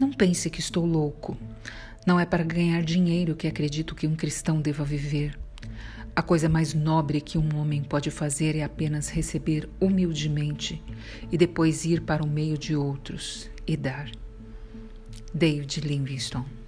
Não pense que estou louco. Não é para ganhar dinheiro que acredito que um cristão deva viver. A coisa mais nobre que um homem pode fazer é apenas receber humildemente e depois ir para o meio de outros e dar. David Livingstone